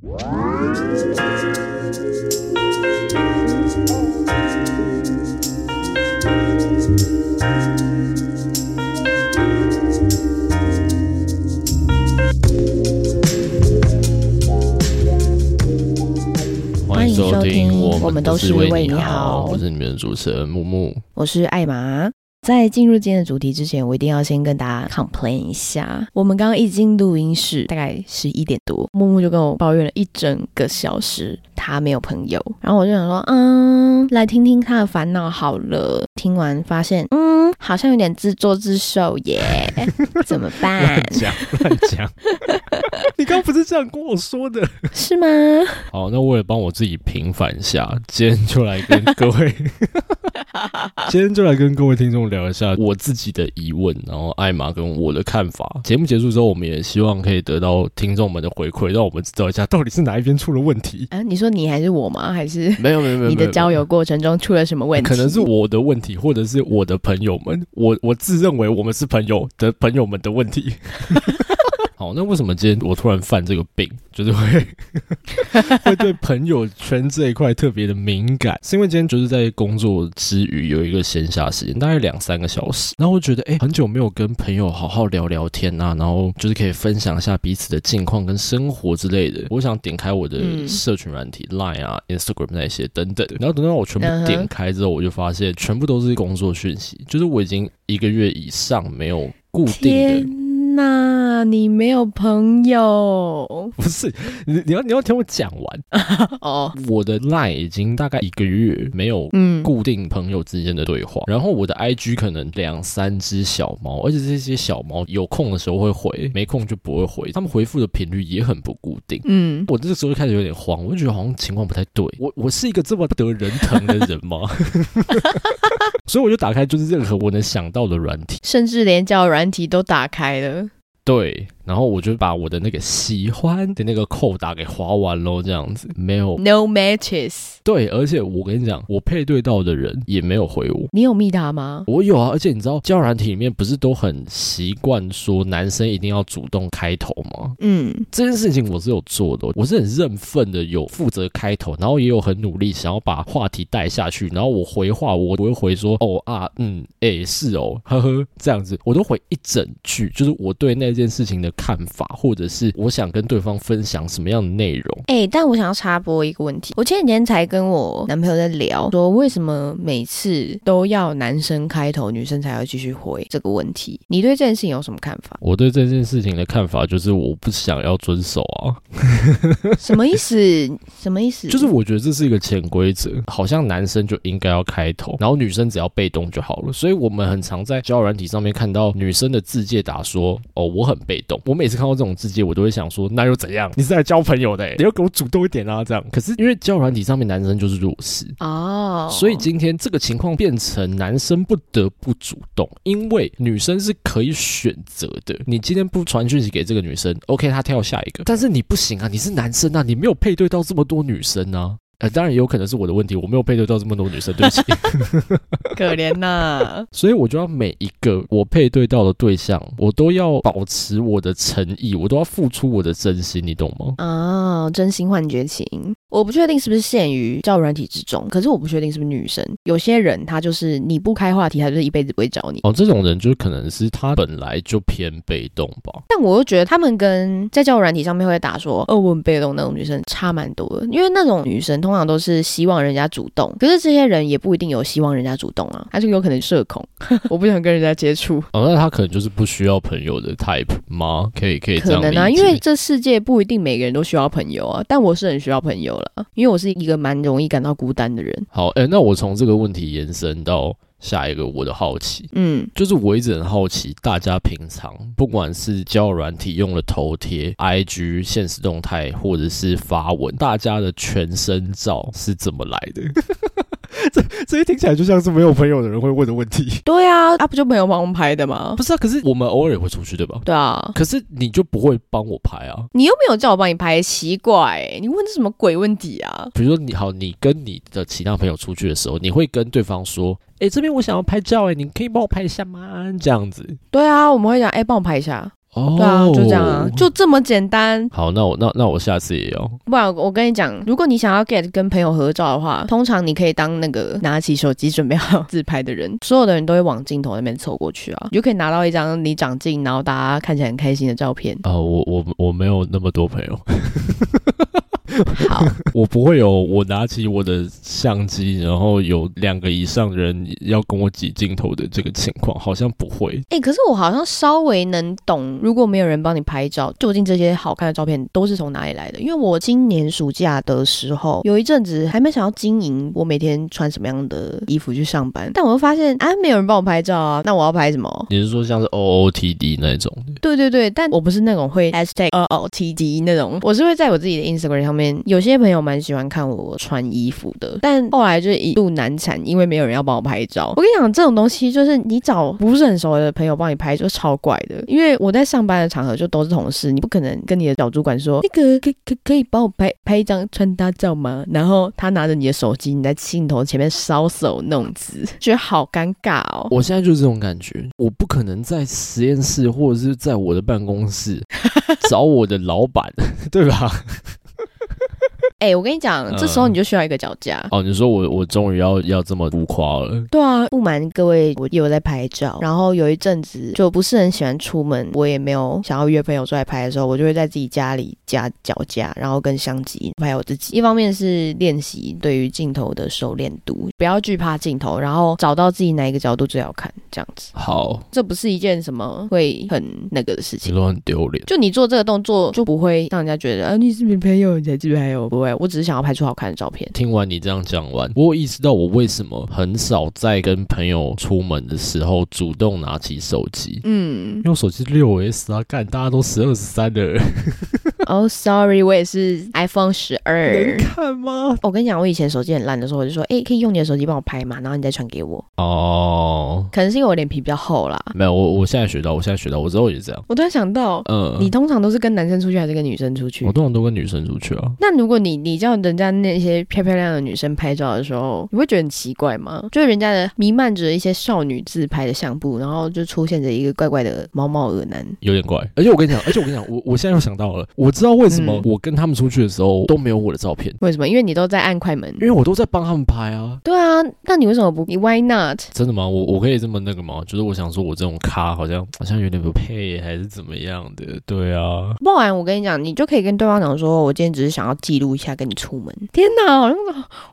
欢迎收听我我们都是为你好我是你们的主持人木木。我是艾玛。在进入今天的主题之前，我一定要先跟大家 complain 一下。我们刚刚一进录音室，大概十一点多，木木就跟我抱怨了一整个小时，他没有朋友。然后我就想说，嗯，来听听他的烦恼好了。听完发现，嗯，好像有点自作自受耶，怎么办乱？讲乱讲，你刚刚不是这样跟我说的？是吗？好，那为了帮我自己平反一下，今天就来跟各位，今天就来跟各位听众聊一下我自己的疑问，然后艾玛跟我的看法。节目结束之后，我们也希望可以得到听众们的回馈，让我们知道一下到底是哪一边出了问题。啊，你说你还是我吗？还是没有没有没有，你的交友过程中出了什么问题？可能是我的问题，或者是我的朋友们，我我自认为我们是朋友的朋友们的问题。好，那为什么今天我突然犯这个病，就是会 会对朋友圈这一块特别的敏感？是因为今天就是在工作之余有一个闲暇时间，大概两三个小时，然后我觉得哎、诶很久没有跟朋友好好聊聊天啊，然后就是可以分享一下彼此的近况跟生活之类的。我想点开我的嗯社群软体、Line 啊、Instagram 那些等等，然后等到我全部点开之后，我就发现全部都是工作讯息，就是我已经一个月以上没有固定的。天哪，你没有朋友 不是你，你要你要听我讲完。哦？我的 Line 已经大概一个月没有嗯，固定朋友之间的对话，然后我的 IG 可能两三只小猫，而且这些小猫有空的时候会回，没空就不会回，他们回复的频率也很不固定。嗯，我这个时候就开始有点慌，我就觉得好像情况不太对。我我是一个这么不得人疼的人吗？所以我就打开就是任何我能想到的软体，甚至连交友软体都打开了。对，然后我就把我的那个喜欢的那个扣打给划完喽，这样子没有 No matches，对，而且我跟你讲，我配对到的人也没有回我。你有密他吗？我有啊，而且你知道，交友软体里面不是都很习惯说男生一定要主动开头吗？嗯，这件事情我是有做的，我是很认份的，有负责开头，然后也有很努力想要把话题带下去，然后我回话我我会回说哦啊嗯诶、是哦呵呵这样子，我都回一整句，就是我对那件事情的看法，或者是我想跟对方分享什么样的内容。哎、但我想要插播一个问题，我前几天才跟我男朋友在聊，说为什么每次都要男生开头，女生才要继续回这个问题？你对这件事情有什么看法？我对这件事情的看法就是，我不想要遵守啊。什么意思？什么意思？就是我觉得这是一个潜规则，好像男生就应该要开头，然后女生只要被动就好了。所以我们很常在交友软体上面看到女生的字界打说：“哦，我很被动。”我每次看到这种字界，我都会想说：“那又怎样？你是来交朋友的、欸，你要给我主动一点啊！”这样。可是因为交友软体上面男生就是弱势。哦，所以今天这个情况变成男生不得不主动，因为女生是可以选择的。你今天不传讯息给这个女生，OK，她跳下一个，但是你不行啊，你是男生啊，你没有配对到这么多女生啊。呃，当然也有可能是我的问题，我没有配对到这么多女生，对不起。可怜呐、所以我就要每一个我配对到的对象，我都要保持我的诚意，我都要付出我的真心，你懂吗？哦，真心换绝情。我不确定是不是限于交友软体之中，可是我不确定是不是女生。有些人他就是你不开话题，他就是一辈子不会找你。哦，这种人就可能是他本来就偏被动吧。但我又觉得他们跟在交友软体上面会打说“哦，我很被动”那种女生差蛮多的，因为那种女生通常都是希望人家主动，可是这些人也不一定有希望人家主动啊，他就有可能社恐，我不想跟人家接触。哦，那他可能就是不需要朋友的 type 吗？可以可以这样可能啊，因为这世界不一定每个人都需要朋友啊，但我是很需要朋友了，因为我是一个蛮容易感到孤单的人。好，哎、那我从这个问题延伸到下一个我的好奇，嗯，就是我一直很好奇，大家平常不管是交友软体用了头贴、IG 现实动态，或者是发文，大家的全身照是怎么来的？这这些听起来就像是没有朋友的人会问的问题。对啊，啊不就朋友帮我们拍的吗？不是啊，可是我们偶尔也会出去，对吧？对啊，可是你就不会帮我拍啊？你又没有叫我帮你拍，奇怪、欸，你问这什么鬼问题啊？比如说你好，你跟你的其他朋友出去的时候，你会跟对方说：“哎、这边我想要拍照，哎，你可以帮我拍一下吗？”这样子。对啊，我们会讲，哎、帮我拍一下。哦，对啊，就这样啊，就这么简单。好，那我那那我下次也要。不然我跟你讲，如果你想要 get 跟朋友合照的话，通常你可以当那个拿起手机准备好自拍的人，所有的人都会往镜头那边凑过去啊，你就可以拿到一张你长镜，然后大家看起来很开心的照片。啊、我我我没有那么多朋友，好，我不会有我拿起我的相机，然后有两个以上人要跟我挤镜头的这个情况，好像不会。哎、可是我好像稍微能懂，如果没有人帮你拍照，究竟这些好看的照片都是从哪里来的？因为我今年暑假的时候，有一阵子还没想要经营我每天穿什么样的衣服去上班，但我又发现啊，没有人帮我拍照啊，那我要拍什么？你是说像是 OOTD 那种？对对对，但我不是那种会 hashtag 呃哦 TD 那种，我是会在我自己的 Instagram 上面，有些朋友蛮喜欢看我穿衣服的，但后来就一度难产，因为没有人要帮我拍照。我跟你讲，这种东西就是你找不是很熟的朋友帮你拍，就超怪的。因为我在上班的场合就都是同事，你不可能跟你的小主管说那个可可可以帮我拍拍一张穿搭照吗？然后他拿着你的手机，你在镜头前面搔首弄姿，觉得好尴尬哦。我现在就是这种感觉，我不可能在实验室或者是在我的办公室 找我的老板，对吧？哎、我跟你讲，这时候你就需要一个脚架。哦，你说我我终于要要这么浮夸了？对啊，不瞒各位，我有在拍照，然后有一阵子就不是很喜欢出门，我也没有想要约朋友出来拍的时候，我就会在自己家里加脚架，然后跟相机拍我自己。一方面是练习对于镜头的熟练度，不要惧怕镜头，然后找到自己哪一个角度最好看，这样子。好，这不是一件什么会很那个的事情。你说很丢脸。就你做这个动作，就不会让人家觉得啊，你是没朋友，你才自拍我。不会，我只是想要拍出好看的照片。听完你这样讲完，我有意识到我为什么很少在跟朋友出门的时候主动拿起手机。嗯因，为手机六 S 啊，干大家都十二十三的，哦、s o r r y 我也是 iPhone 十二。看吗？我跟你讲，我以前手机很烂的时候，我就说，哎、可以用你的手机帮我拍嘛，然后你再传给我。哦，可能是因为我脸皮比较厚啦。没有，我我现在学到，我现在学到，我之后也是这样。我突然想到，嗯，你通常都是跟男生出去还是跟女生出去我？通常都跟女生出去啊。那如果你你叫人家那些漂漂亮亮的女生拍照的时候，你会觉得很奇怪吗？就是人家的弥漫着一些少女自拍的相簿，然后就出现着一个怪怪的毛毛耳男。有点怪，而且我跟你讲，而且我跟你讲，我我现在又想到了，我知道为什么嗯我跟他们出去的时候都没有我的照片，为什么？因为你都在按快门因。为我都在帮他们拍啊。对啊，那你为什么不？你 Why not？真的吗？我我可以这么那个吗？就是我想说，我这种咖好像好像有点不配，还是怎么样的？对啊，不然我跟你讲，你就可以跟对方讲说，我今天只是想要记录一下跟你出门。天哪，好像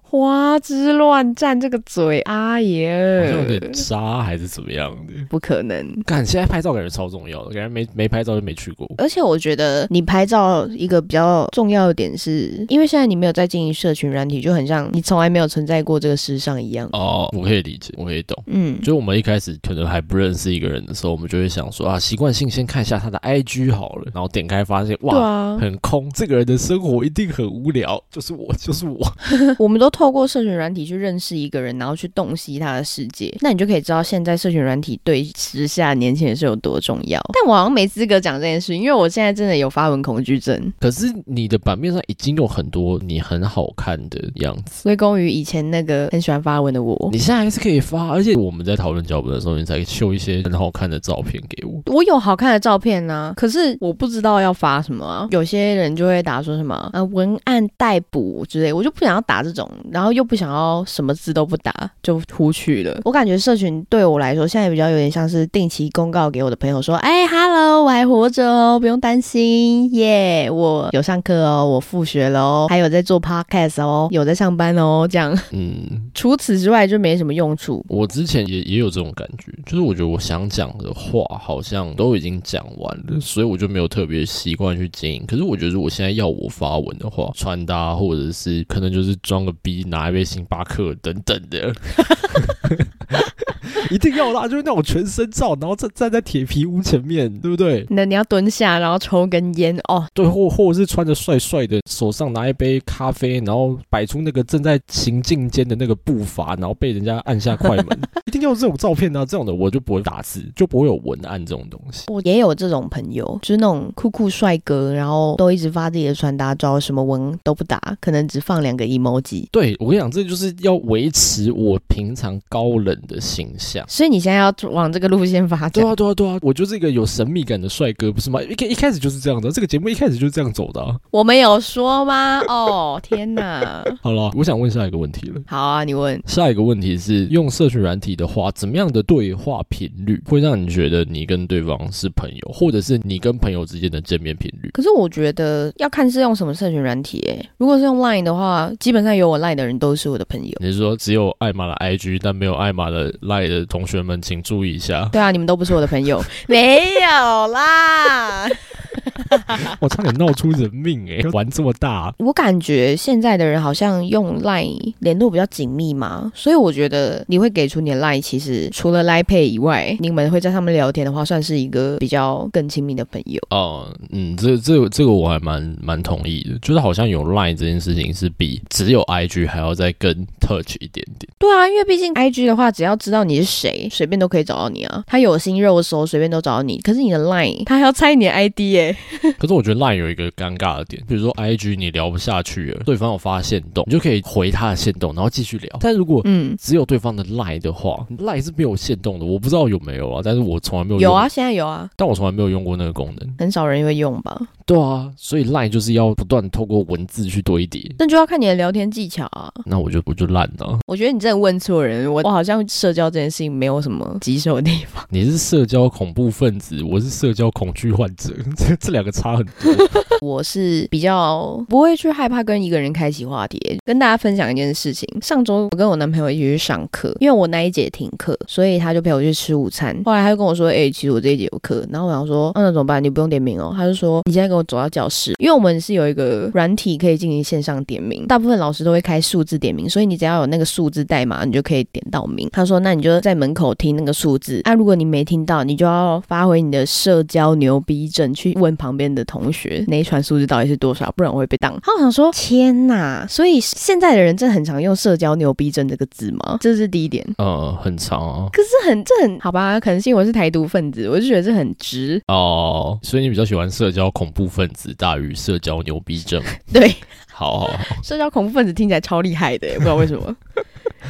花枝乱颤这个嘴，啊好耶像有点渣还是怎么样的？不可能。感，现在拍照感觉超重要的，感觉没没拍照就没去过。而且我觉得你拍照一个比较重要的点是，因为现在你没有在经营社群软体，就很像你从来没有存在过这个世上一样。哦，我可以理解，我可以懂。嗯，就我们一开始可能还不认识一个人的时候，我们就会想说啊，习惯性先看一下他的 IG 好了，然后点开发现哇，啊，很空，这个人的生活一定很无聊，就是我，就是我。我们都透过社群软体去认识一个人，然后去洞悉他的世界，那你就可以知道现在社群软体对时下年轻人是有多重要。但我好像没资格讲这件事，因为我现在真的有发文恐惧症。可是你的版面上已经有很多你很好看的样子。归功于以前那个很喜欢发文的我。你现在还是可以发，而且我们在讨论脚本的时候，你才秀一些很好看的照片给我。我有好看的照片呢、可是我不知道要发什么啊。有些人就会打说什么啊文案待补之类，我就不想要打这种，然后又不想要什么字都不打就出去了。我感觉社群对我来说现在比较有点像是定期公告给我的朋友说，哎，hello，我还活着哦，不用担心，耶、我有上课哦，我复学了哦，还有在做 podcast 哦，有在上班哦，这样。嗯，除此之外就没什么用处。我之前也也有这种感觉，就是我觉得我想讲的话好像都已经讲完了，所以我就没有特别习惯去经营。可是我觉得如果现在要我发文的话，大或者是可能就是装个逼，拿一杯星巴克等等的。一定要啦，就是那种全身照，然后站站在铁皮屋前面，对不对？那你要蹲下，然后抽根烟哦，对，或或者是穿着帅帅的，手上拿一杯咖啡，然后摆出那个正在行进间的那个步伐，然后被人家按下快门，一定要这种照片啊！这种的我就不会打字，就不会有文案这种东西。我也有这种朋友，就是那种酷酷帅哥，然后都一直发自己的穿搭照，什么文都不打，可能只放两个 emoji。对我跟你讲，这就是要维持我平常高冷的形象。所以你现在要往这个路线发展。对啊，对啊，对啊，我就是一个有神秘感的帅哥，不是吗？一开一开始就是这样的，这个节目一开始就是这样走的、啊。我们有说吗？哦，天哪！好了，我想问下一个问题了。好啊，你问。下一个问题是，用社群软体的话，怎么样的对话频率会让你觉得你跟对方是朋友，或者是你跟朋友之间的见面频率？可是我觉得要看是用什么社群软体诶。如果是用 Line 的话，基本上有我 Line 的人都是我的朋友。你是说只有艾玛的 IG，但没有艾玛的 Line 的同学们，请注意一下。对啊，你们都不是我的朋友。没有啦。我差点闹出人命哎、玩这么大。我感觉现在的人好像用 Line 联络比较紧密嘛，所以我觉得你会给出你的 Line，其实除了 Line Pay 以外，你们会在上面聊天的话，算是一个比较更亲密的朋友。哦，嗯，这这个这个我还蛮蛮同意的，就是好像有 Line 这件事情是比只有 IG 还要再更 touch 一点点。对啊，因为毕竟 IG 的话，只要知道你是谁，随便都可以找到你啊。他有心肉搜，随便都找到你。可是你的 Line，他还要猜你的 ID 耶。可是我觉得 Line 有一个尴尬的点，比如说 IG 你聊不下去了，对方有发现动，你就可以回他的线动，然后继续聊。但如果嗯，只有对方的 Line 的话，Line 是没有线动的，我不知道有没有啊，但是我从来没有用，有啊，现在有啊，但我从来没有用过那个功能。很少人会用吧？对啊，所以 Line 就是要不断透过文字去堆叠，那就要看你的聊天技巧啊。那我就我就烂了。我觉得你真的问错人，我我好像社交这件事情没有什么棘手的地方。你是社交恐怖分子，我是社交恐惧患者，这这两个差很多。我是比较不会去害怕跟一个人开启话题。跟大家分享一件事情，上周我跟我男朋友一起去上课，因为我那一节停课，所以他就陪我去吃午餐。后来他就跟我说：“哎、其实我这一节有课。”然后我想说：“啊、那怎么办？你不用点名哦。”他就说：“你现在跟我走到教室，因为我们是有一个软体可以进行线上点名，大部分老师都会开数字点名，所以你只要有那个数字代码，你就可以点到名。”他说：“那你就在门口听那个数字，啊，如果你没听到，你就要发挥你的社交牛逼症，去问旁边的同学那一串数字到底是多少，不然我会被当。”他我想说：“天哪！”所以现在的人真的很常用“社交牛逼症”这个字吗？这是第一点。呃，很长啊。可是很这很好吧？可能是因为我是台独分子，我就觉得这很直。哦，所以你比较喜欢社交恐怖分子大于社交牛逼症。对，好好好，社交恐怖分子听起来超厉害的，不知道为什么，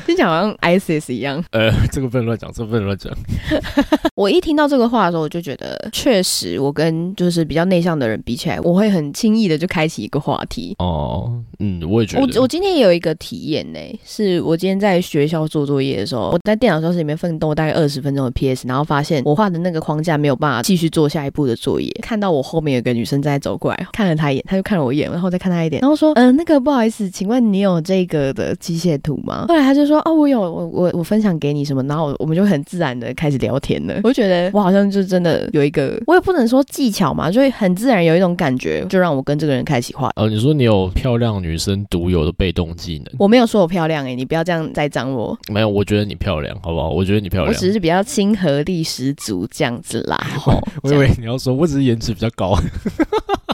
听起来好像 ISIS 一样。呃，这个不能乱讲，这个不能乱讲。我一听到这个话的时候，我就觉得，确实我跟就是比较内向的人比起来，我会很轻易的就开启一个话题。哦，嗯，我也觉得。我我今天也有一个体验呢，是我今天在学校做作业的时候，我在电脑教室里面奋斗大概二十分钟的 PS，然后发现我画的那个框架没有办法继续做下一步的作业。看到我后面有个女生在走过来，看了她一眼，她就看了我一眼，然后再看她一眼，然后说：“嗯、那个不好意思，请问你有这个的机械图吗？”后来她就说：“哦，我有，我我我分享给你什么。”然后我我们就很自然的开始聊天了。我就觉得我好像就真的有一个，我也不能说技巧嘛，就会很自然有一种感觉，就让我跟这个人开启话哦。呃，你说你有漂亮女生独有的被动技能？我没有说我漂亮哎、你不要这样栽赃我。没有，我觉得你漂亮，好不好？我觉得你漂亮。我只是比较亲和力十足这样子啦。吼我以为你要说，我只是颜值比较高。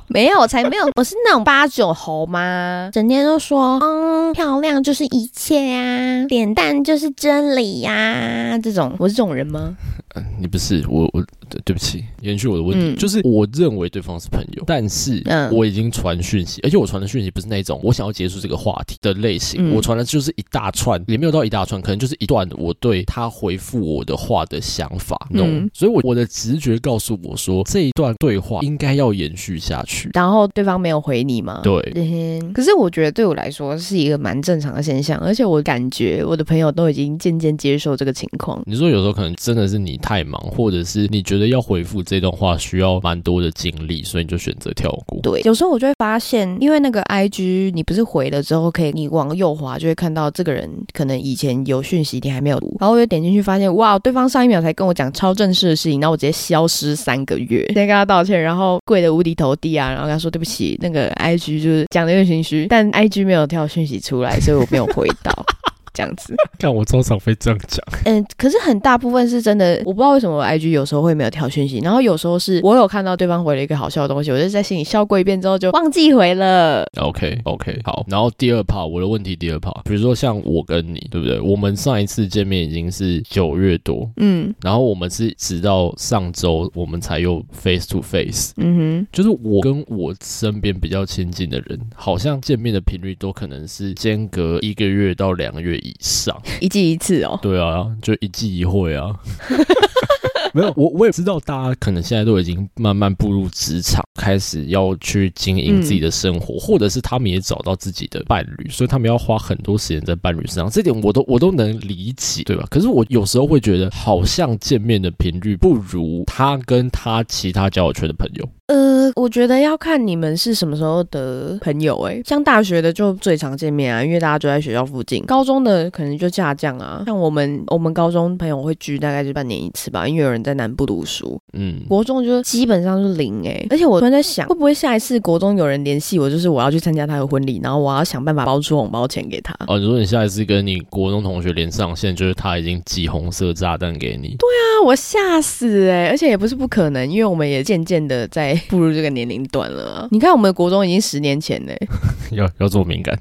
没有，我才没有，我是那种八九猴吗？整天都说，嗯，漂亮就是一切啊，脸蛋就是真理呀、这种我是这种人吗？嗯你不是我，我对对不起，延续我的问题，嗯。就是我认为对方是朋友，但是嗯。我已经传讯息，而且我传的讯息不是那种我想要结束这个话题的类型，嗯。我传的就是一大串，也没有到一大串，可能就是一段我对他回复我的话的想法，嗯。所以我我的直觉告诉我说这一段对话应该要延续下去。然后对方没有回你吗？对，嗯，可是我觉得对我来说是一个蛮正常的现象，而且我感觉我的朋友都已经渐渐接受这个情况。你说有时候可能真的是你太忙，或者是你觉得要回复这段话需要蛮多的精力，所以你就选择跳过。对，有时候我就会发现，因为那个 I G 你不是回了之后，可以你往右滑就会看到这个人可能以前有讯息你还没有读，然后我就点进去发现，哇，对方上一秒才跟我讲超正式的事情，然后我直接消失三个月，先跟他道歉，然后跪得五体投地啊，然后跟他说对不起，那个 I G 就是讲的有点心虚，但 I G 没有跳讯息出来，所以我没有回到。这样子，看我通常会这样讲，嗯，可是很大部分是真的，我不知道为什么我 IG 有时候会没有跳讯息，然后有时候是我有看到对方回了一个好笑的东西，我就在心里笑过一遍之后就忘记回了。OK OK，好。然后第二 part 我的问题，第二 part，比如说像我跟你，对不对？我们上一次见面已经是九月多，嗯然后我们是直到上周我们才又 face to face。嗯哼就是我跟我身边比较亲近的人，好像见面的频率都可能是间隔一个月到两个月以上。一季一次哦。对啊，就一季一会啊。没有，我我也知道，大家可能现在都已经慢慢步入职场，开始要去经营自己的生活，或者是他们也找到自己的伴侣，所以他们要花很多时间在伴侣身上。这点我都我都能理解，对吧？可是我有时候会觉得，好像见面的频率不如他跟他其他交友圈的朋友。呃，我觉得要看你们是什么时候的朋友哎，像大学的就最常见面啊，因为大家就在学校附近。高中的可能就下降啊，像我们我们高中朋友会聚大概就半年一次吧，因为有人在南部读书。嗯，国中就基本上是零哎，而且我突然在想，会不会下一次国中有人联系我，就是我要去参加他的婚礼，然后我要想办法包出红包钱给他。哦，如果你下一次跟你国中同学连上线，就是他已经寄红色炸弹给你。对啊，我吓死哎，而且也不是不可能，因为我们也渐渐的在步入这个年龄段了。你看，我们的国中已经十年前呢，要要这么敏感？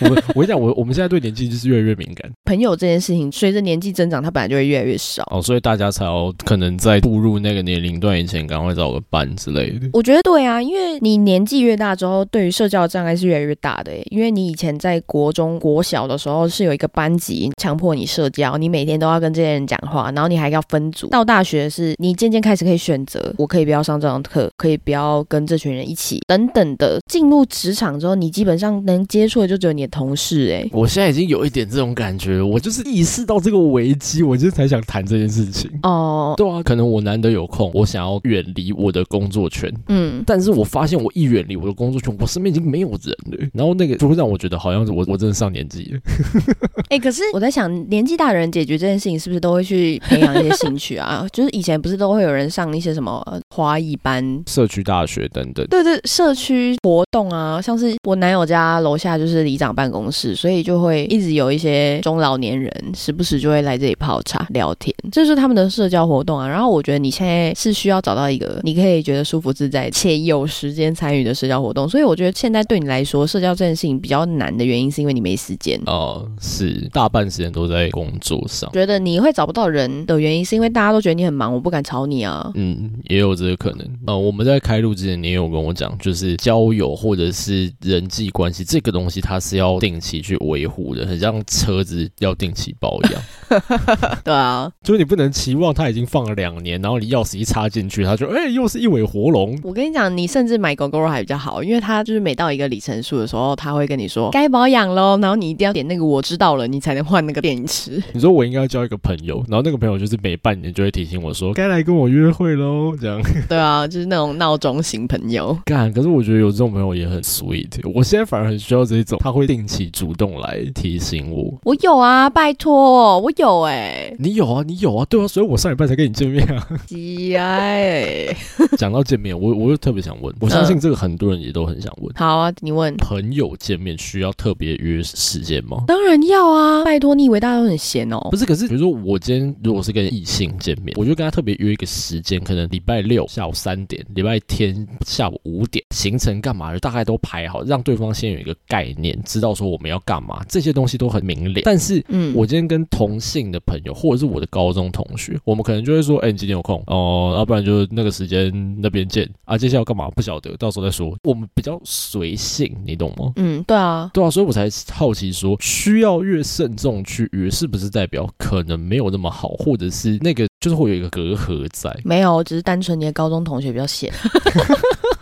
我我跟你讲，我我们现在对年纪就是越来越敏感。朋友这件事情，随着年纪增长，它本来就会越来越少哦，所以大家才要可能在步入那个年龄段以前，赶快找个伴之类的。我觉得对啊，因为你年纪越大之后，对于社交障碍是越来越大的。因为你以前在国中国小的时候是有一个班级强迫你社交，你每天都要跟这些人讲话，然后你还要分组。到大学是你渐渐开始可以选择，我可以不要上这堂课，可以不要跟这群人一起等等的。进入职场之后，你基本上能接触的就只有你的同事。哎，我现在已经有一点这种感觉，我就是意识到这个危机，我就才想谈这件事情。哦，对啊，可能我难得有空，我想要远离我的工作圈。嗯，但是我发现我一远离我的工作圈，我身边已经没有人了。然后那个就会让我觉得好像是我我真的上年纪了。哎，可是我在想，年纪大的人解决这件事情是不是都会去培养一些兴趣啊？就是以前不是都会有人上一些什么花艺班、社区大学等等。对对，社区活动啊，像是我男友家楼下就是里长办公室，所以就会一直有一些中老年人时不时就会来这里泡茶聊天，这是他们的社交活动啊。然后我觉得你现在是需要找到一个你可以觉得舒服自在且有时间参与的社交活动，所以我觉得现在对你来说社交这件事情比较难的原因，是因为你没时间哦，是大半时间都在工作上。觉得你会找不到人的原因，是因为大家都觉得你很忙，我不敢吵你啊。嗯，也有这个可能。呃，我们在在开录之前，你也有跟我讲，就是交友或者是人际关系这个东西，它是要定期去维护的，很像车子要定期保养。对啊，就是你不能期望它已经放了两年，然后你钥匙一插进去，它就哎又是一尾活龙。我跟你讲，你甚至买狗狗肉还比较好，因为它就是每到一个里程数的时候，它会跟你说该保养喽，然后你一定要点那个我知道了，你才能换那个电池。你说我应该交一个朋友，然后那个朋友就是每半年就会提醒我说该来跟我约会喽，这样。对啊，就是那种闹钟型朋友。干，可是我觉得有这种朋友也很 sweet。我现在反而很需要这种，他会定期主动来提醒我。我有啊，拜托，我有哎。你有啊，你有啊，对啊，所以我上礼拜才跟你见面啊。鸡哎，讲到见面，我我又特别想问，我相信这个很多人也都很想问。好啊，你问。朋友见面需要特别约时间吗？当然要啊，拜托，你以为大家都很闲哦？不是，可是比如说我今天如果是跟异性见面，我就跟他特别约一个时间，可能礼拜六下午三点，礼拜天下午五点，行程干嘛的大概都排好，让对方先有一个概念，知道说我们要干嘛，这些东西都很明了。但是，嗯，我今天跟同性的朋友，或者是我的高中同学，我们可能就会说，哎，你今天有空哦，要不然就那个时间那边见啊。接下来要干嘛不晓得，到时候再说。我们比较随性，你懂吗？嗯，对啊，对啊，所以我才好奇说，需要越慎重去约，是不是代表可能没有那么好，或者是那个就是会有一个隔阂在？没有，只是单纯你的高中同学比较闲。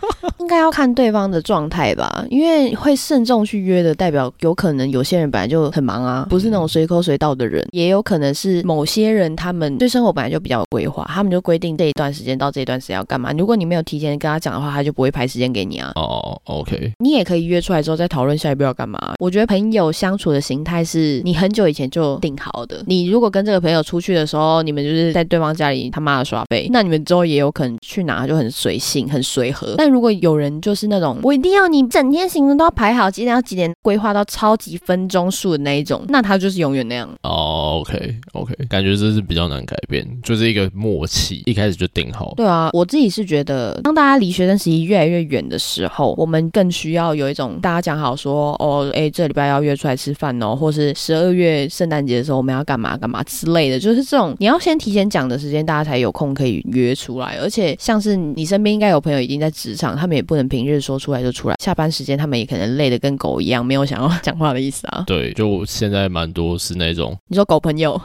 应该要看对方的状态吧，因为会慎重去约的，代表有可能有些人本来就很忙啊，不是那种随口随到的人，也有可能是某些人他们对生活本来就比较有规划，他们就规定这一段时间到这一段时间要干嘛。如果你没有提前跟他讲的话，他就不会排时间给你啊。哦，OK，你也可以约出来之后再讨论下一步要干嘛。我觉得朋友相处的形态是你很久以前就定好的。你如果跟这个朋友出去的时候，你们就是在对方家里他妈的耍废，那你们之后也有可能去哪就很随性、很随和。但如果有人就是那种我一定要你整天行程都要排好，几点到几点规划到超级分钟数的那一种，那他就是永远那样。哦，OK OK，感觉这是比较难改变，就是一个默契，一开始就定好。对啊，我自己是觉得，当大家离学生时期越来越远的时候，我们更需要有一种大家讲好说，哦，哎，这礼拜要约出来吃饭哦，或是十二月圣诞节的时候我们要干嘛干嘛之类的，就是这种你要先提前讲的时间，大家才有空可以约出来。而且像是你身边应该有朋友已经在职场。他们也不能平日说出来就出来。下班时间，他们也可能累得跟狗一样，没有想要 讲话的意思啊。对，就现在蛮多是那种你说狗朋友，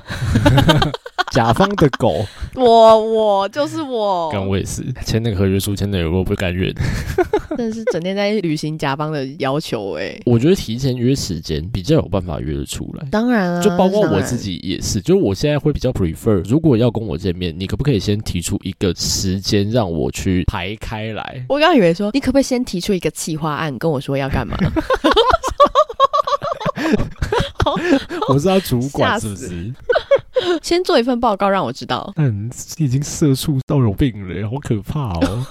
甲方的狗，我我就是我，跟我也是签那个合约书签的有够不甘愿。真的是整天在履行甲方的要求哎。我觉得提前约时间比较有办法约得出来。当然啊，就包括我自己也是，就是我现在会比较 prefer，如果要跟我见面，你可不可以先提出一个时间让我去排开来？我刚刚以为说，你可不可以先提出一个企划案，跟我说要干嘛？我是他主管是不是？先做一份报告让我知道。嗯，你已经社畜到有病了，好可怕哦！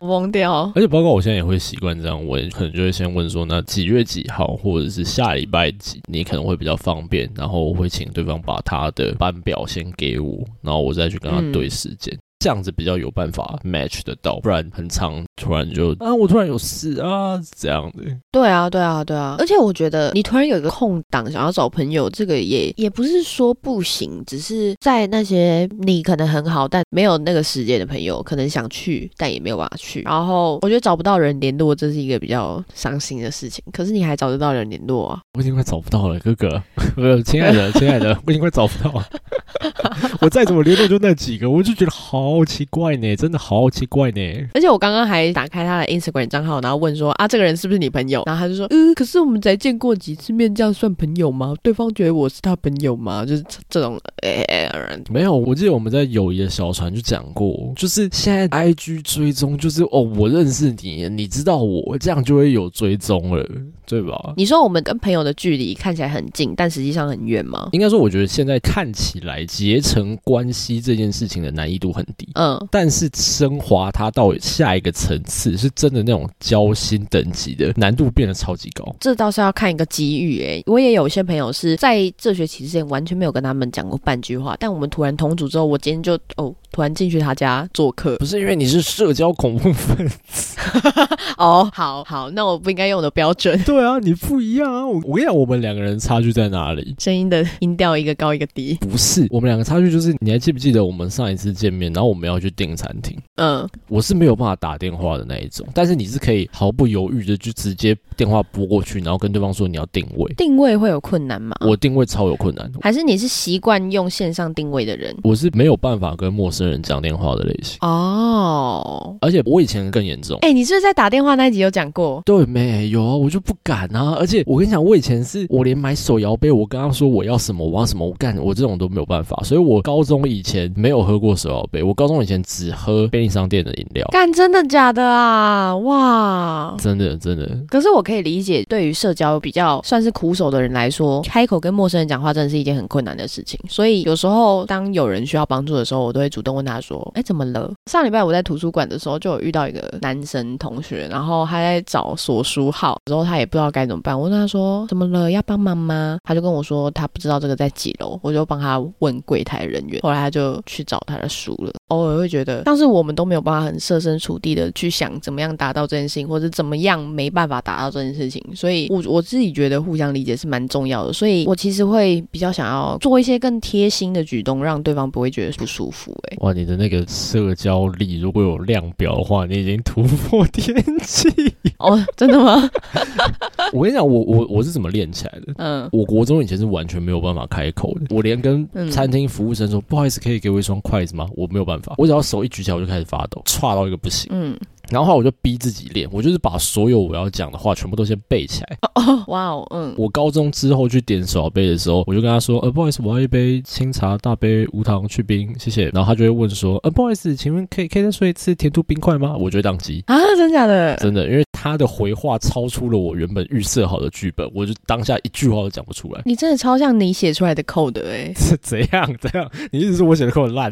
懵掉。而且包括我现在也会习惯这样问，可能就会先问说，那几月几号，或者是下礼拜几，你可能会比较方便。然后我会请对方把他的班表先给我，然后我再去跟他对时间。这样子比较有办法 match 得到，不然很长，突然就啊，我突然有事啊，这样的。对啊，对啊，对啊。而且我觉得你突然有一个空档，想要找朋友，这个也也不是说不行，只是在那些你可能很好，但没有那个时间的朋友，可能想去，但也没有办法去。然后我觉得找不到人联络，这是一个比较伤心的事情。可是你还找得到人联络啊？我已经快找不到了，哥哥，呃，亲爱的，亲爱的，我已经快找不到了。我再怎么联络就那几个，我就觉得好奇怪呢，真的好奇怪呢。而且我刚刚还打开他的 Instagram 账号，然后问说啊，这个人是不是你朋友？然后他就说，嗯，可是我们才见过几次面，这样算朋友吗？对方觉得我是他朋友吗？就是这种，哎，没有。我记得我们在友谊的小船就讲过，就是现在 IG 追踪，就是哦，我认识你，你知道我，这样就会有追踪了，对吧？你说我们跟朋友的距离看起来很近，但实际上很远吗？应该说，我觉得现在看起来结成关系这件事情的难易度很低，嗯，但是升华它到下一个层次，是真的那种交心等级的难度变得超级高。这倒是要看一个机遇诶。我也有些朋友是在这学期之前完全没有跟他们讲过半句话，但我们突然同组之后，我今天就哦。突然进去他家做客，不是因为你是社交恐怖分子 哦。好好，那我不应该用我的标准。对啊，你不一样啊。我我跟你讲，我们两个人差距在哪里？声音的音调一个高一个低。不是，我们两个差距就是，你还记不记得我们上一次见面，然后我们要去订餐厅？嗯，我是没有办法打电话的那一种，但是你是可以毫不犹豫的就直接电话拨过去，然后跟对方说你要定位。定位会有困难吗？我定位超有困难。还是你是习惯用线上定位的人？我是没有办法跟陌生。人讲电话的类型哦，而且我以前更严重。哎，你是不是在打电话那一集有讲过？对，没有啊，我就不敢啊。而且我跟你讲，我以前是我连买手摇杯，我刚刚说我要什么，我要什么，我干，我这种都没有办法。所以我高中以前没有喝过手摇杯，我高中以前只喝便利商店的饮料。干，真的假的啊？哇，真的真的。可是我可以理解，对于社交比较算是苦手的人来说，开口跟陌生人讲话真的是一件很困难的事情。所以有时候当有人需要帮助的时候，我都会主动。问他说：“哎，怎么了？上礼拜我在图书馆的时候，就有遇到一个男生同学，然后他在找锁书号，之后他也不知道该怎么办。我问他说：怎么了？要帮忙吗？他就跟我说他不知道这个在几楼，我就帮他问柜台人员。后来他就去找他的书了。偶尔会觉得，但是我们都没有办法很设身处地的去想怎么样达到这件事情，或者怎么样没办法达到这件事情。所以，我我自己觉得互相理解是蛮重要的。所以我其实会比较想要做一些更贴心的举动，让对方不会觉得不舒服。哎。”哇，你的那个社交力如果有量表的话，你已经突破天际 哦！真的吗？我跟你讲，我我我是怎么练起来的？嗯，我国中以前是完全没有办法开口的，我连跟餐厅服务生说不好意思，可以给我一双筷子吗？我没有办法，我只要手一举起来，我就开始发抖，差到一个不行。嗯。然后后来我就逼自己练，我就是把所有我要讲的话全部都先背起来。哦，哇哦，嗯。我高中之后去点手杯的时候，我就跟他说：“呃，不好意思，我要一杯清茶大杯无糖去冰，谢谢。”然后他就会问说：“呃，不好意思，请问可以可以再说一次甜度冰块吗？”我就会当机啊，真的假的？真的，因为他的回话超出了我原本预设好的剧本，我就当下一句话都讲不出来。你真的超像你写出来的 code 哎，是怎样怎样？你意思是我写的 code 烂？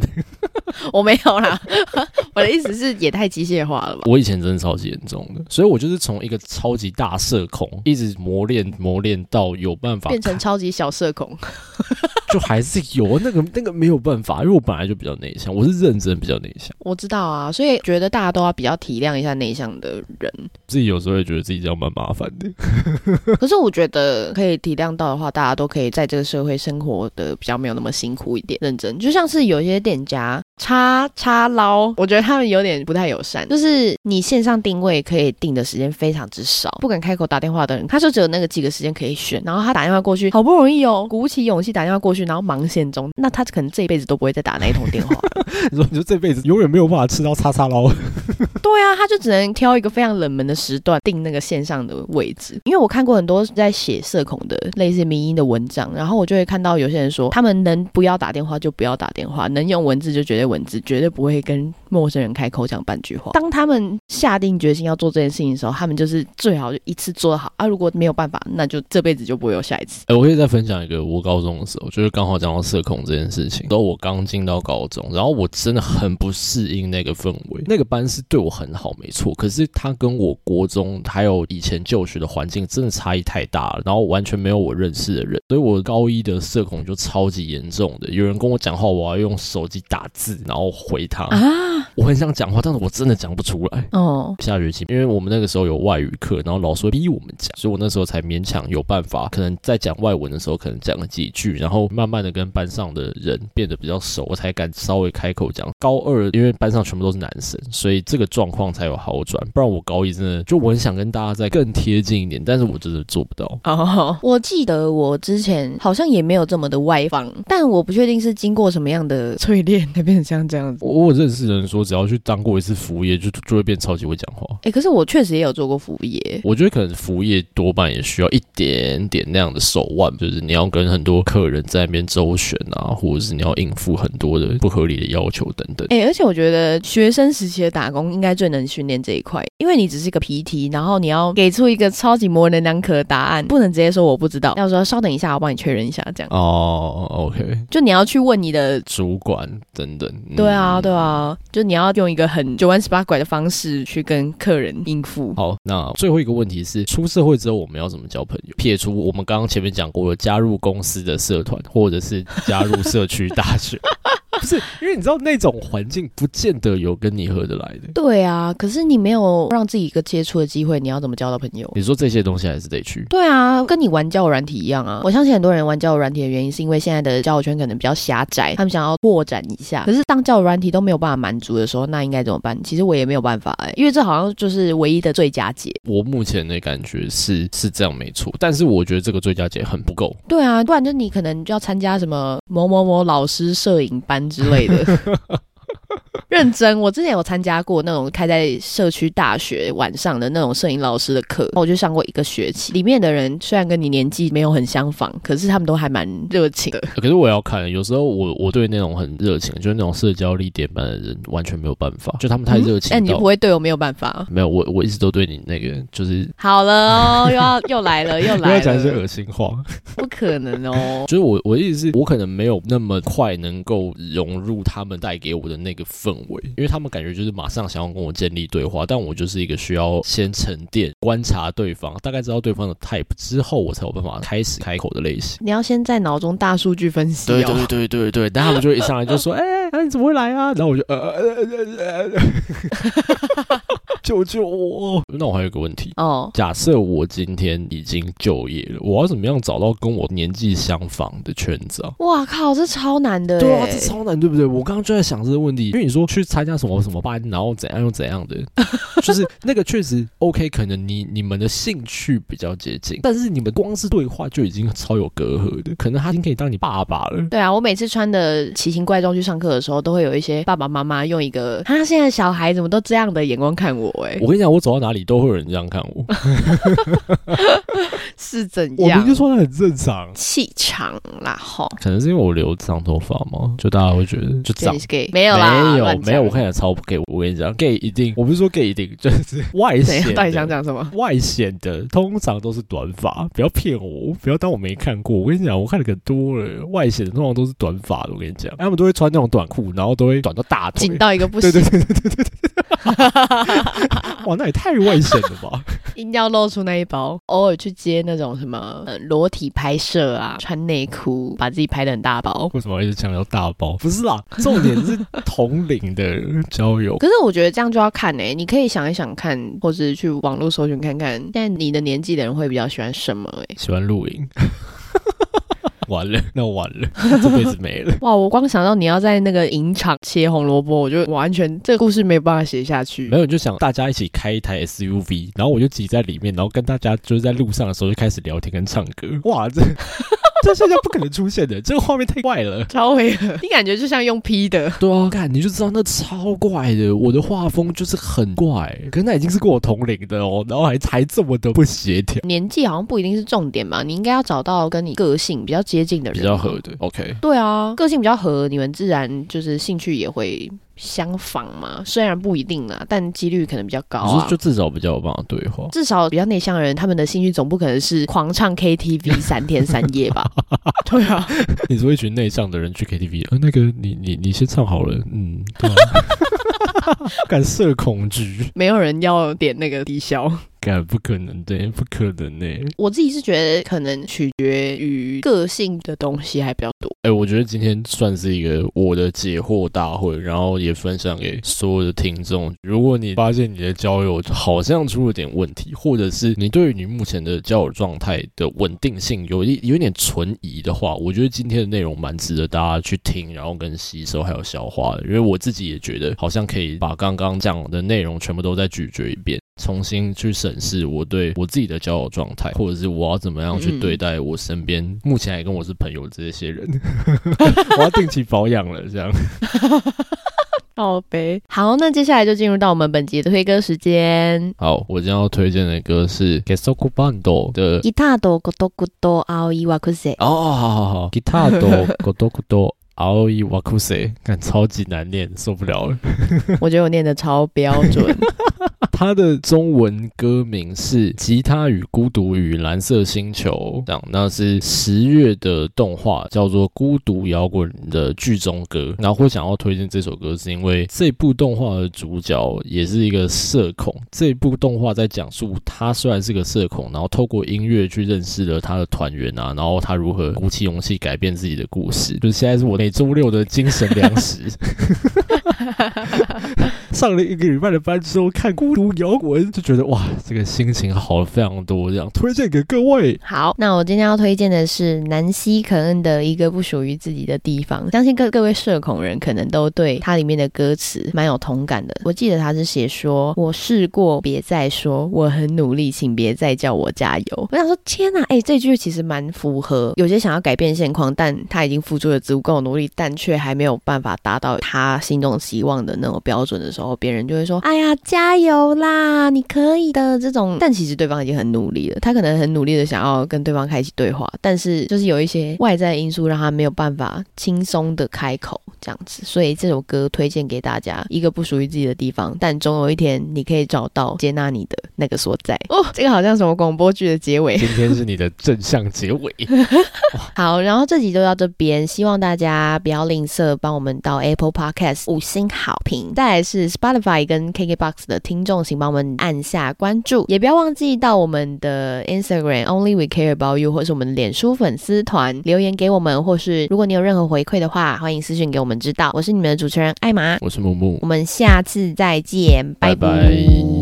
我没有啦，我的意思是也太机械化了吧？我以前真的超级严重的，所以我就是从一个超级大社恐，一直磨练磨练到有办法变成超级小社恐，就还是有那个那个没有办法，因为我本来就比较内向，我是认真比较内向。我知道啊，所以觉得大家都要比较体谅一下内向的人。自己有时候也觉得自己这样蛮麻烦的，可是我觉得可以体谅到的话，大家都可以在这个社会生活的比较没有那么辛苦一点，认真。就像是有些店家。叉叉捞，我觉得他们有点不太友善。就是你线上定位可以定的时间非常之少，不敢开口打电话的人，他就只有那个几个时间可以选。然后他打电话过去，好不容易哦，鼓起勇气打电话过去，然后忙线中，那他可能这一辈子都不会再打那一通电话。你说你说这辈子永远没有办法吃到叉叉捞，对啊，他就只能挑一个非常冷门的时段定那个线上的位置。因为我看过很多在写社恐的类似民音的文章，然后我就会看到有些人说，他们能不要打电话就不要打电话，能用文字就绝对文字，绝对不会跟陌生人开口讲半句话。当他们下定决心要做这件事情的时候，他们就是最好就一次做好啊。如果没有办法，那就这辈子就不会有下一次。哎，我可以再分享一个我高中的时候，就是刚好讲到社恐这件事情。然后我刚进到高中，然后我真的很不适应那个氛围。那个班是对我很好，没错，可是他跟我国中还有以前就学的环境真的差异太大了，然后完全没有我认识的人，所以我高一的社恐就超级严重的。有人跟我讲话，我要用手机打字，然后回他啊。我很想讲话，但是我真的讲不出来。哦，下学期因为我们那个时候有外语课，然后老师会逼我们讲，所以我那时候才勉强有办法，可能在讲外文的时候，可能讲了几句，然后慢慢的跟班上的人变得比较熟，我才敢稍微开口讲。高二因为班上全部都是男生，所以这个状况才有好转。不然我高一真的就我很想跟大家再更贴近一点，但是我真的做不到。哦，我记得我之前好像也没有这么的外放，但我不确定是经过什么样的淬炼才 变成像这样子。我我认识人说，只要去当过一次服务业，就就会变超级会讲话。哎，可是我确实也有做过服务业，我觉得可能服务业多半也需要一点点那样的手腕，就是你要跟很多客人在那边周旋啊，或者是你要应付很多的不合理的要求等等。哎，而且我觉得学生时期的打工应该最能训练这一块，因为你只是一个 PT，然后你要给出一个超级模棱两可的答案，不能直接说我不知道，要说稍等一下，我帮你确认一下这样。哦，OK，就你要去问你的主管等等。对啊，对啊，就你要用一个很九弯十八拐的方式去跟客人应付。好，那最后一个问题是，出社会之后我们要怎么交朋友？撇除我们刚刚前面讲过的加入公司的社团，或者是加入社区大学。不是，因为你知道那种环境不见得有跟你合得来的。对啊，可是你没有让自己一个接触的机会，你要怎么交到朋友？你说这些东西还是得去。对啊，跟你玩交友软体一样啊。我相信很多人玩交友软体的原因，是因为现在的交友圈可能比较狭窄，他们想要拓展一下。可是当交友软体都没有办法满足的时候，那应该怎么办？其实我也没有办法哎，因为这好像就是唯一的最佳解。我目前的感觉是是这样没错，但是我觉得这个最佳解很不够。对啊，不然就你可能就要参加什么某某某老师摄影班之类的。认真，我之前有参加过那种开在社区大学晚上的那种摄影老师的课，我就上过一个学期。里面的人虽然跟你年纪没有很相仿，可是他们都还蛮热情的。可是我要看，有时候我我对那种很热情，就是那种社交力点满的人，完全没有办法，就他们太热情。那你不会对我没有办法？没有，我我一直都对你那个就是好了哦，又要又来了，又来了，讲一些恶心话，不可能哦。就是我我的意思是，我可能没有那么快能够融入他们带给我的那个氛围，因为他们感。感觉就是马上想要跟我建立对话，但我就是一个需要先沉淀、观察对方，大概知道对方的 type 之后，我才有办法开始开口的类型。你要先在脑中大数据分析。对对对对对，但他们就一上来就说：“哎，你怎么会来啊？”然后我就呃呃呃呃。救救我！那我还有个问题哦。假设我今天已经就业了，我要怎么样找到跟我年纪相仿的圈子啊？哇靠，这超难的！对啊，这超难，对不对？我刚刚就在想这个问题，因为你说去参加什么什么班，然后怎样又怎样的，就是那个确实 OK，可能你你们的兴趣比较接近，但是你们光是对话就已经超有隔阂的，可能他已经可以当你爸爸了。对啊，我每次穿的奇形怪状去上课的时候，都会有一些爸爸妈妈用一个他现在小孩怎么都这样的眼光看我。我跟你讲，我走到哪里都会有人这样看我，是怎样？我们就说他很正常，气场啦哈。可能是因为我留长头发嘛，就大家会觉得就长 gay 没有啦，没有没有，我看起来超 gay。我跟你讲，gay 一定，我不是说 gay 一定就是外显。到底想讲什么？外显的通常都是短发，不要骗我，不要当我没看过。我跟你讲，我看的可多了，外显的通常都是短发的。我跟你讲，他们都会穿那种短裤，然后都会短到大腿，紧到一个不行。对对对对对对。哇，那也太危险了吧！一定要露出那一包，偶尔去接那种什么裸体拍摄啊，穿内裤，把自己拍的很大包。为什么一直强调大包？不是啦，重点是同龄的交友。可是我觉得这样就要看哎，你可以想一想看，或是去网络搜寻看看，但你的年纪的人会比较喜欢什么？哎，喜欢露营。完了，那完了，这辈子没了。哇，我光想到你要在那个影场切红萝卜，我就完全这个故事没有办法写下去。没有，就想大家一起开一台 SUV，然后我就挤在里面，然后跟大家就是在路上的时候就开始聊天跟唱歌。哇，这 这现在不可能出现的，这个画面太怪了。超违和，你感觉就像用 P 的。对啊，看你就知道那超怪的，我的画风就是很怪，可是那已经是跟我同龄的哦，然后还还这么的不协调。年纪好像不一定是重点嘛，你应该要找到跟你个性比较接近的人，比较合的。OK，对啊，个性比较合，你们自然就是兴趣也会相仿嘛。虽然不一定啦，但几率可能比较高啊。就至少比较有办法对话，至少比较内向的人，他们的兴趣总不可能是狂唱 KTV 三天三夜吧？对啊，你说一群内向的人去 KTV，呃，那个你你你先唱好了，嗯，对啊，感社恐惧，没有人要点那个低消。感不可能的，不可能呢。我自己是觉得可能取决于个性的东西还比较多。哎，我觉得今天算是一个我的解惑大会，然后也分享给所有的听众。如果你发现你的交友好像出了点问题，或者是你对于你目前的交友状态的稳定性有一有点存疑的话，我觉得今天的内容蛮值得大家去听，然后跟吸收还有消化的。因为我自己也觉得好像可以把刚刚讲的内容全部都再咀嚼一遍。重新去审视我对我自己的交友状态，或者是我要怎么样去对待我身边目前还跟我是朋友这些人，我要定期保养了，这样。好呗，好，那接下来就进入到我们本集的推歌时间。好，我将要推荐的歌是 Gesoku Bando 的 Guitar Godokudo Aoi Wakuse。哦，好好好，Guitar Godokudo Aoi Wakuse，看超级难念，受不了了。我觉得我念的超标准。他的中文歌名是《吉他与孤独与蓝色星球》，这样那是十月的动画，叫做《孤独摇滚》的剧中歌。然后会想要推荐这首歌，是因为这部动画的主角也是一个社恐。这部动画在讲述他虽然是个社恐，然后透过音乐去认识了他的团员啊，然后他如何鼓起勇气改变自己的故事。就是现在是我每周六的精神粮食。上了一个礼拜的班之后，看孤独摇滚就觉得哇，这个心情好了非常多，这样推荐给各位。好，那我今天要推荐的是南希肯恩的一个不属于自己的地方。相信各各位社恐人可能都对它里面的歌词蛮有同感的。我记得他是写说：“我试过，别再说我很努力，请别再叫我加油。”我想说，天哪，哎，这句其实蛮符合有些想要改变现况，但他已经付出了足够努力，但却还没有办法达到他心中希望的那种标准的时候。然后别人就会说：“哎呀，加油啦，你可以的。”这种，但其实对方已经很努力了，他可能很努力的想要跟对方开启对话，但是就是有一些外在因素让他没有办法轻松的开口这样子。所以这首歌推荐给大家，一个不属于自己的地方，但总有一天你可以找到接纳你的那个所在。哦，这个好像什么广播剧的结尾。今天是你的正向结尾。好，然后这集就到这边，希望大家不要吝啬，帮我们到 Apple Podcast 五星好评。再来是。Spotify 跟 KKBox 的听众，请帮我们按下关注，也不要忘记到我们的 Instagram Only We Care About You，或是我们的脸书粉丝团留言给我们，或是如果你有任何回馈的话，欢迎私讯给我们知道。我是你们的主持人艾玛，我是木木，我们下次再见，拜拜。